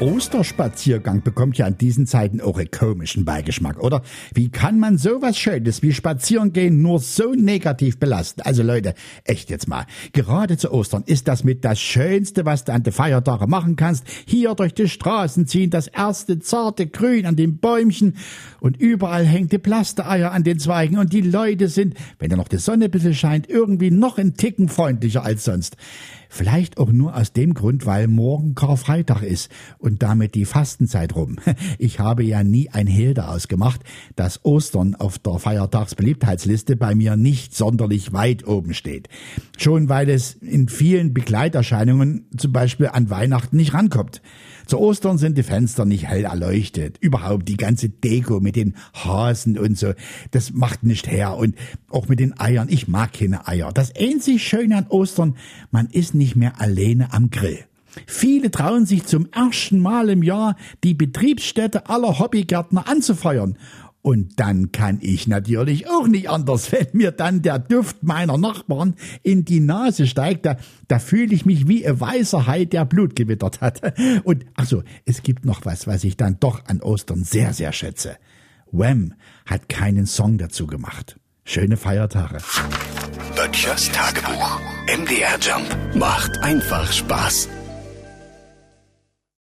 Osterspaziergang bekommt ja an diesen Zeiten auch einen komischen Beigeschmack, oder? Wie kann man sowas Schönes wie Spazierengehen nur so negativ belasten? Also Leute, echt jetzt mal. Gerade zu Ostern ist das mit das Schönste, was du an den Feiertagen machen kannst. Hier durch die Straßen ziehen das erste zarte Grün an den Bäumchen und überall hängt die Plastereier an den Zweigen und die Leute sind, wenn da noch die Sonne ein bisschen scheint, irgendwie noch ein Ticken freundlicher als sonst. Vielleicht auch nur aus dem Grund, weil morgen Karfreitag ist und damit die Fastenzeit rum. Ich habe ja nie ein Hehl daraus gemacht, dass Ostern auf der Feiertagsbeliebtheitsliste bei mir nicht sonderlich weit oben steht. Schon weil es in vielen Begleiterscheinungen zum Beispiel an Weihnachten nicht rankommt. Zu Ostern sind die Fenster nicht hell erleuchtet. Überhaupt die ganze Deko mit den Hasen und so, das macht nicht her. Und auch mit den Eiern, ich mag keine Eier. Das einzig Schöne an Ostern, man ist nicht mehr alleine am Grill. Viele trauen sich zum ersten Mal im Jahr, die Betriebsstätte aller Hobbygärtner anzufeuern. Und dann kann ich natürlich auch nicht anders, wenn mir dann der Duft meiner Nachbarn in die Nase steigt, da, da fühle ich mich wie ein weißer Hai, der Blut gewittert hat. Und ach so, es gibt noch was, was ich dann doch an Ostern sehr, sehr schätze. Wham hat keinen Song dazu gemacht. Schöne Feiertage. Böttchers Tagebuch. MDR Jump macht einfach Spaß.